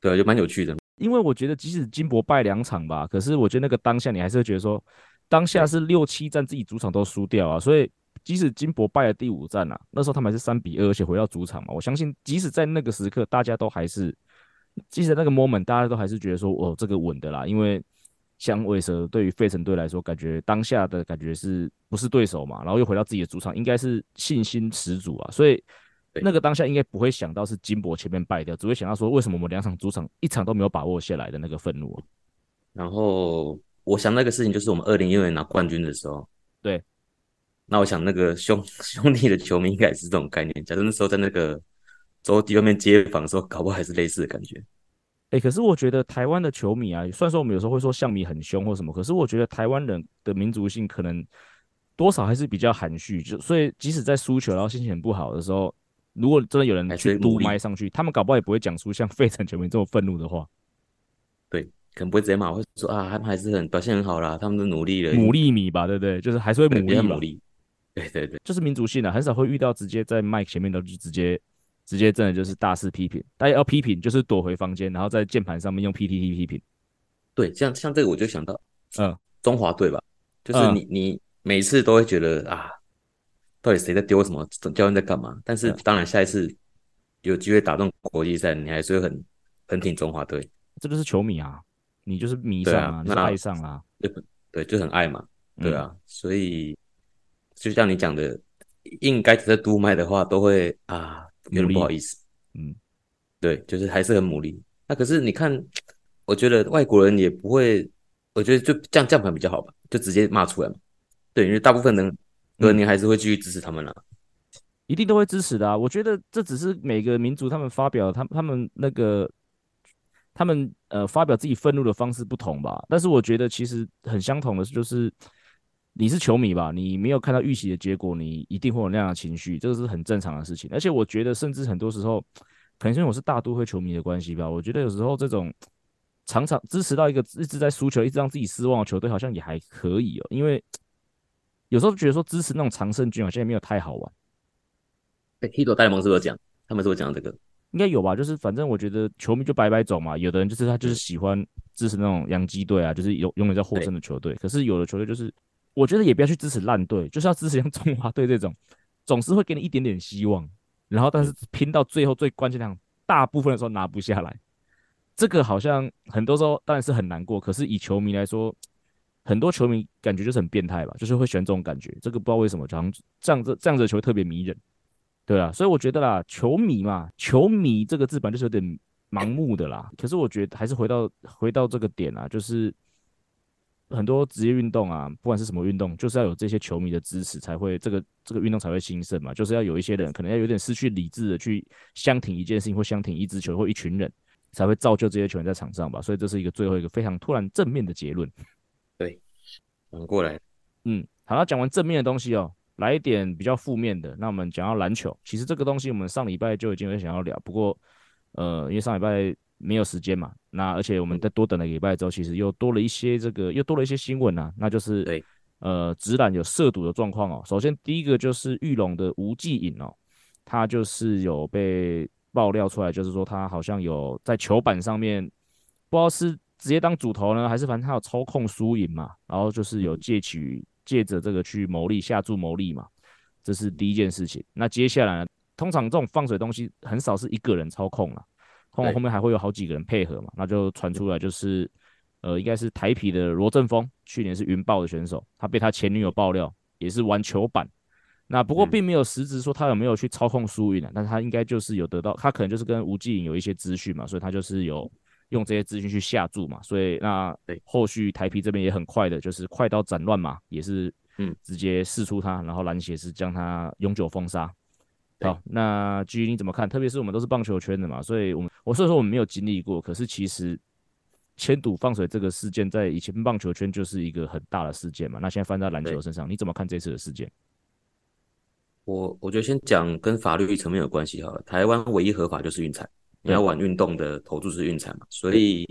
对，就蛮有趣的。因为我觉得即使金博败两场吧，可是我觉得那个当下你还是会觉得说，当下是六七战自己主场都输掉啊，所以即使金博败了第五战啊，那时候他们还是三比二，而且回到主场嘛，我相信即使在那个时刻，大家都还是。其实那个 moment 大家都还是觉得说，哦，这个稳的啦，因为响尾蛇对于费城队来说，感觉当下的感觉是不是对手嘛，然后又回到自己的主场，应该是信心十足啊，所以那个当下应该不会想到是金箔前面败掉，只会想到说，为什么我们两场主场一场都没有把握下来的那个愤怒啊。然后我想那个事情就是我们二零一六年拿冠军的时候，对，那我想那个兄 兄弟的球迷应该也是这种概念，假如那时候在那个。走地外面街访的时候，搞不好还是类似的感觉。哎、欸，可是我觉得台湾的球迷啊，虽然说我们有时候会说象迷很凶或什么，可是我觉得台湾人的民族性可能多少还是比较含蓄。就所以即使在输球然后心情很不好的时候，如果真的有人去嘟麦上去，他们搞不好也不会讲出像费城球迷这么愤怒的话。对，可能不会直接骂，会说啊，他们还是很表现很好啦，他们都努力了，努力米吧，对不对？就是还是会努力努力。对对对，就是民族性啊，很少会遇到直接在麦前面的就直接。直接真的就是大肆批评，大家要批评就是躲回房间，然后在键盘上面用 PPT 批评。对，像像这个我就想到，嗯，中华队吧，就是你、嗯、你每次都会觉得啊，到底谁在丢什么，教练在干嘛？但是当然下一次有机会打中国际赛，你还是会很很挺中华队。这就是球迷啊，你就是迷上啊，你是爱上啊，对对，就很爱嘛，对啊，嗯、所以就像你讲的，应该只是督麦的话，都会啊。有点不好意思，嗯，对，就是还是很努力。那可是你看，我觉得外国人也不会，我觉得就这样这样盘比较好吧，就直接骂出来嘛。对，因为大部分人可能你还是会继续支持他们了，一定都会支持的啊。我觉得这只是每个民族他们发表他他们那个他们呃发表自己愤怒的方式不同吧。但是我觉得其实很相同的就是，你是球迷吧，你没有看到预期的结果，你一定会有那样的情绪，这个是很正常的事情。而且我觉得，甚至很多时候，可能因为我是大都会球迷的关系吧，我觉得有时候这种常常支持到一个一直在输球、一直让自己失望的球队，好像也还可以哦，因为。有时候觉得说支持那种常胜军好像也没有太好玩。哎，Hito 戴蒙是不是讲？他们是不是讲这个？应该有吧。就是反正我觉得球迷就百百种嘛。有的人就是他就是喜欢支持那种洋基队啊，就是永永远在获胜的球队。可是有的球队就是，我觉得也不要去支持烂队，就是要支持像中华队这种，总是会给你一点点希望。然后但是拼到最后最关键那场，大部分的时候拿不下来，这个好像很多时候当然是很难过。可是以球迷来说。很多球迷感觉就是很变态吧，就是会喜欢这种感觉。这个不知道为什么，好像这样子这样子的球特别迷人，对啊。所以我觉得啦，球迷嘛，球迷这个字本就是有点盲目的啦。可是我觉得还是回到回到这个点啊，就是很多职业运动啊，不管是什么运动，就是要有这些球迷的支持，才会这个这个运动才会兴盛嘛。就是要有一些人可能要有点失去理智的去相挺一件事情，或相挺一支球，或一群人，才会造就这些球员在场上吧。所以这是一个最后一个非常突然正面的结论。对，转过来，嗯，好，那讲完正面的东西哦，来一点比较负面的。那我们讲到篮球，其实这个东西我们上礼拜就已经有想要聊，不过，呃，因为上礼拜没有时间嘛，那而且我们再多等了礼拜之后，其实又多了一些这个，又多了一些新闻啊，那就是，对，呃，直男有涉赌的状况哦。首先第一个就是玉龙的吴继颖哦，他就是有被爆料出来，就是说他好像有在球板上面，不知道是。直接当主投呢，还是反正他有操控输赢嘛，然后就是有借取借着这个去牟利下注牟利嘛，这是第一件事情。那接下来呢，通常这种放水东西很少是一个人操控了，通常后面还会有好几个人配合嘛，那就传出来就是，呃，应该是台啤的罗振峰，去年是云豹的选手，他被他前女友爆料也是玩球板，那不过并没有实质说他有没有去操控输赢的，但他应该就是有得到，他可能就是跟吴继颖有一些资讯嘛，所以他就是有。用这些资讯去下注嘛，所以那后续台啤这边也很快的，就是快刀斩乱麻，也是嗯直接试出他，然后篮协是将他永久封杀。好，那至于你怎么看？特别是我们都是棒球圈的嘛，所以我们我虽然说我们没有经历过，可是其实千赌放水这个事件在以前棒球圈就是一个很大的事件嘛。那现在翻到篮球身上，你怎么看这次的事件？我我觉得先讲跟法律层面有关系哈，台湾唯一合法就是运彩。你要玩运动的投注是运彩嘛？所以，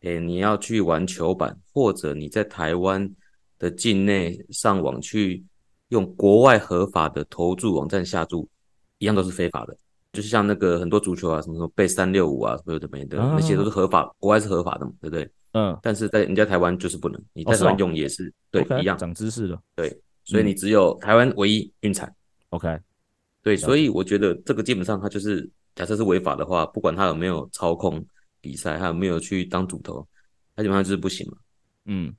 诶、欸，你要去玩球板，或者你在台湾的境内上网去用国外合法的投注网站下注，一样都是非法的。就是像那个很多足球啊，什么什么贝三六五啊，什么的没的，那些都是合法，国外是合法的嘛，对不对？嗯。但是在人家台湾就是不能，你在台湾用也是、对一样。长知识了。对，所以你只有台湾唯一运彩。OK。对，所以我觉得这个基本上它就是。假设是违法的话，不管他有没有操控比赛，他有没有去当主投，他基本上就是不行嘛。嗯，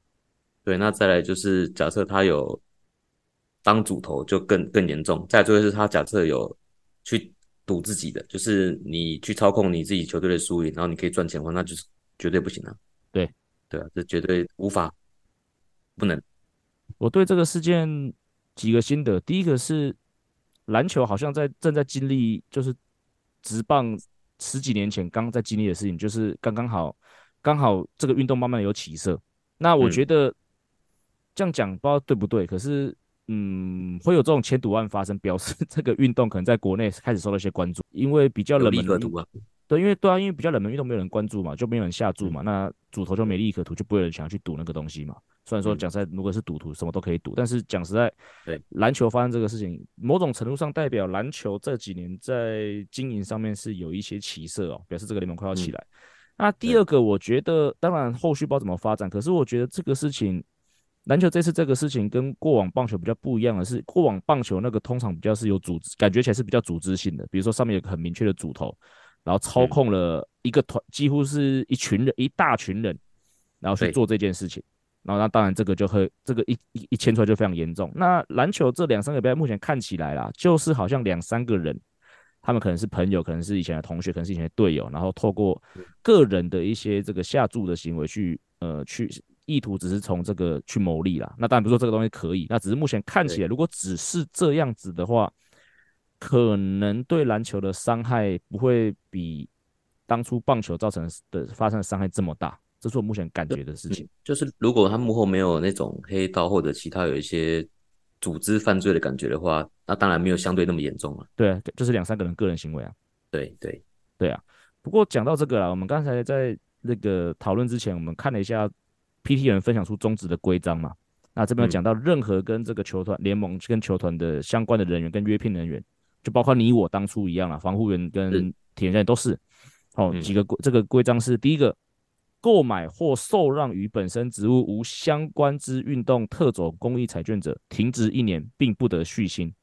对。那再来就是假设他有当主投，就更更严重。再来最后是他假设有去赌自己的，就是你去操控你自己球队的输赢，然后你可以赚钱的话，那就是绝对不行啊。对，对啊，这绝对无法不能。我对这个事件几个心得，第一个是篮球好像在正在经历就是。直棒十几年前刚在经历的事情，就是刚刚好，刚好这个运动慢慢有起色。那我觉得这样讲不知道对不对，可是嗯，会有这种千赌案发生，表 示这个运动可能在国内开始受到一些关注，因为比较冷门的赌啊。对，因为对啊，因为比较冷门运动没有人关注嘛，就没有人下注嘛，那主投就没利可图，就不会有人想要去赌那个东西嘛。虽然说讲实在，如果是赌徒，什么都可以赌，但是讲实在，对篮球发生这个事情，某种程度上代表篮球这几年在经营上面是有一些起色哦，表示这个联盟快要起来。那第二个，我觉得当然后续不知道怎么发展，可是我觉得这个事情，篮球这次这个事情跟过往棒球比较不一样的是，过往棒球那个通常比较是有组织，感觉起来是比较组织性的，比如说上面有个很明确的主头，然后操控了一个团，几乎是一群人，一大群人，然后去做这件事情。然后那当然这个就会这个一一一牵出来就非常严重。那篮球这两三个比赛目前看起来啦，就是好像两三个人他们可能是朋友，可能是以前的同学，可能是以前的队友，然后透过个人的一些这个下注的行为去呃去意图，只是从这个去牟利啦。那当然不是说这个东西可以，那只是目前看起来，如果只是这样子的话，可能对篮球的伤害不会比当初棒球造成的发生的伤害这么大。这是我目前感觉的事情。就是如果他幕后没有那种黑道或者其他有一些组织犯罪的感觉的话，那当然没有相对那么严重了。对，就是两三个人个人行为啊。对对对啊。不过讲到这个啊，我们刚才在那个讨论之前，我们看了一下 PT 人分享出中止的规章嘛。那这边有讲到任何跟这个球团、联盟跟球团的相关的人员跟约聘人员，就包括你我当初一样啊，防护员跟体员都是。哦，几个规这个规章是第一个。购买或受让与本身职务无相关之运动特种公益彩券者，停职一年，并不得续薪。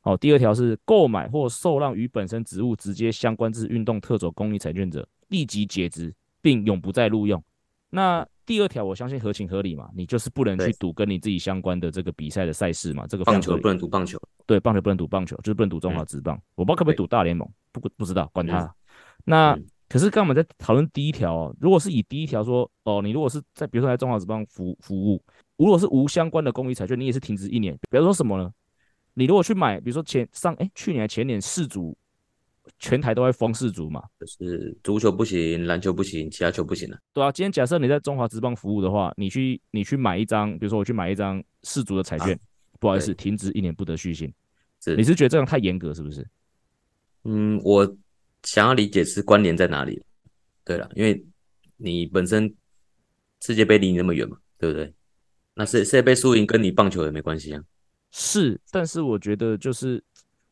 好，第二条是购买或受让与本身职务直接相关之运动特种公益彩券者，立即解职，并永不再录用。那第二条我相信合情合理嘛，你就是不能去赌跟你自己相关的这个比赛的赛事嘛。这个棒球不能赌棒球，对，棒球不能赌棒球，就是不能赌中华职棒。我不知道可不可以赌大联盟，不不知道，管他。嗯、那。嗯可是刚刚我们在讨论第一条哦，如果是以第一条说哦，你如果是在比如说在中华职棒服服务，如果是无相关的公益彩券，你也是停止一年。比如说什么呢？你如果去买，比如说前上哎去年前年世足，全台都在封四足嘛，就是足球不行，篮球不行，其他球不行了。对啊，今天假设你在中华职棒服务的话，你去你去买一张，比如说我去买一张四足的彩券，啊、不好意思，停职一年不得续薪。是你是觉得这样太严格是不是？嗯，我。想要理解是关联在哪里？对了，因为你本身世界杯离你那么远嘛，对不对？那世世界杯输赢跟你棒球也没关系啊。是，但是我觉得就是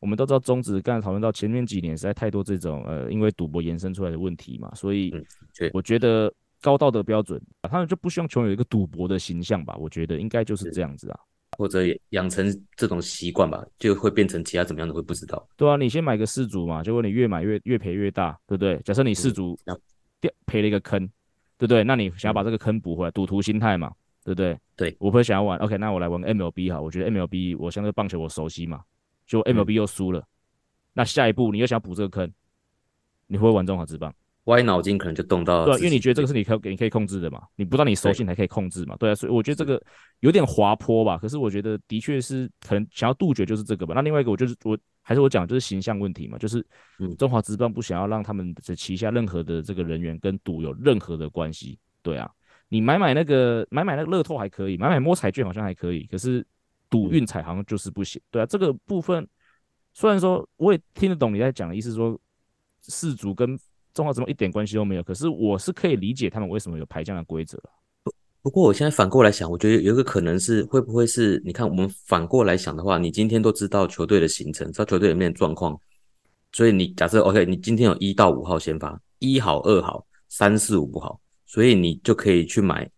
我们都知道中职刚才讨论到前面几年实在太多这种呃，因为赌博延伸出来的问题嘛，所以我觉得高道德标准，他们就不希望球员有一个赌博的形象吧？我觉得应该就是这样子啊。或者养成这种习惯吧，就会变成其他怎么样的会不知道。对啊，你先买个四足嘛，结果你越买越越赔越大，对不对？假设你四足掉赔了一个坑，对不对？那你想要把这个坑补回来，赌徒心态嘛，对不对？对，我会想要玩，OK，那我来玩 MLB 哈，我觉得 MLB 我相对棒球我熟悉嘛，就 MLB 又输了，嗯、那下一步你又想要补这个坑，你会不会玩中华职棒？歪脑筋可能就动到，对，因为你觉得这个是你可你可以控制的嘛，你不知道你熟悉才可以控制嘛，对啊，所以我觉得这个有点滑坡吧。可是我觉得的确是可能想要杜绝就是这个吧。那另外一个我就是我还是我讲就是形象问题嘛，就是中华职棒不想要让他们的旗下任何的这个人员跟赌有任何的关系。对啊，你买买那个买买那个乐透还可以，买买摸彩券好像还可以，可是赌运彩好像就是不行。对啊，这个部分虽然说我也听得懂你在讲的意思，说世足跟中华职棒一点关系都没有，可是我是可以理解他们为什么有排这样的规则。不不过我现在反过来想，我觉得有一个可能是会不会是，你看我们反过来想的话，你今天都知道球队的行程，知道球队里面的状况，所以你假设 OK，你今天有一到五号先发，一好、二好、三四五不好，所以你就可以去买，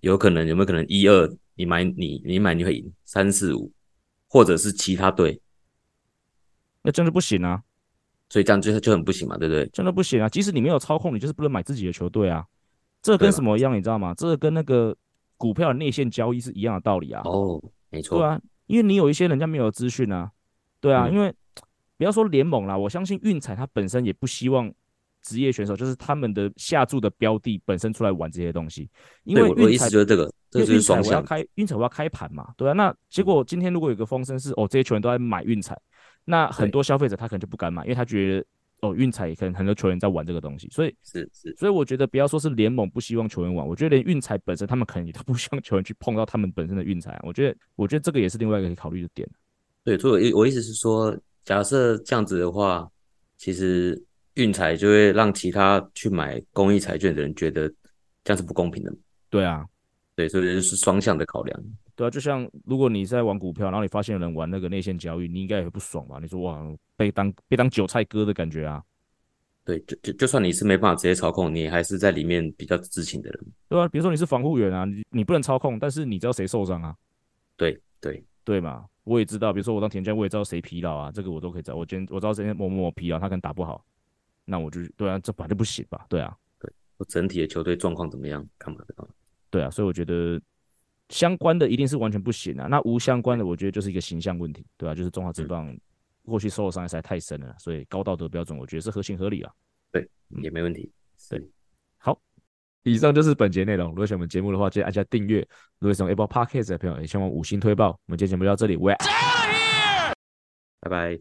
有可能有没有可能一二你买你你买你会赢三四五，或者是其他队，那真的不行啊。所以这样就就很不行嘛，对不对？真的不行啊！即使你没有操控，你就是不能买自己的球队啊。这跟什么一样，你知道吗？这个跟那个股票的内线交易是一样的道理啊。哦，没错。对啊，因为你有一些人家没有资讯啊。对啊，嗯、因为 不要说联盟啦，我相信运彩它本身也不希望职业选手就是他们的下注的标的本身出来玩这些东西。因为我的意思就是这个，这就是双向。我要开运彩，我要开盘嘛。对啊，那结果今天如果有个风声是哦，这些球员都在买运彩。那很多消费者他可能就不敢买，因为他觉得哦，运彩可能很多球员在玩这个东西，所以是是，所以我觉得不要说是联盟不希望球员玩，我觉得连运彩本身他们可能也都不希望球员去碰到他们本身的运彩啊。我觉得我觉得这个也是另外一个可以考虑的点。对，所以我意思是说，假设这样子的话，其实运彩就会让其他去买公益彩券的人觉得这样是不公平的。对啊，对，所以就是双向的考量。对啊，就像如果你在玩股票，然后你发现有人玩那个内线交易，你应该也会不爽吧？你说哇，被当被当韭菜割的感觉啊。对，就就就算你是没办法直接操控，你还是在里面比较知情的人，对啊，比如说你是防护员啊，你你不能操控，但是你知道谁受伤啊？对对对嘛，我也知道，比如说我当田将，我也知道谁疲劳啊，这个我都可以知道。我今天我知道今天某某某疲劳，他可能打不好，那我就对啊，这本来就不行吧？对啊，对我整体的球队状况怎么样？干嘛的？对啊，所以我觉得。相关的一定是完全不行啊，那无相关的，我觉得就是一个形象问题，对吧、啊？就是中华职棒过去受的伤害实在太深了，所以高道德标准我觉得是合情合理啊。对，也没问题。对，好，以上就是本节内容。如果喜欢我们节目的话，记得按下订阅。如果是用 Apple Podcast 的朋友，也希望五星推爆。我们今天节目就到这里，拜拜。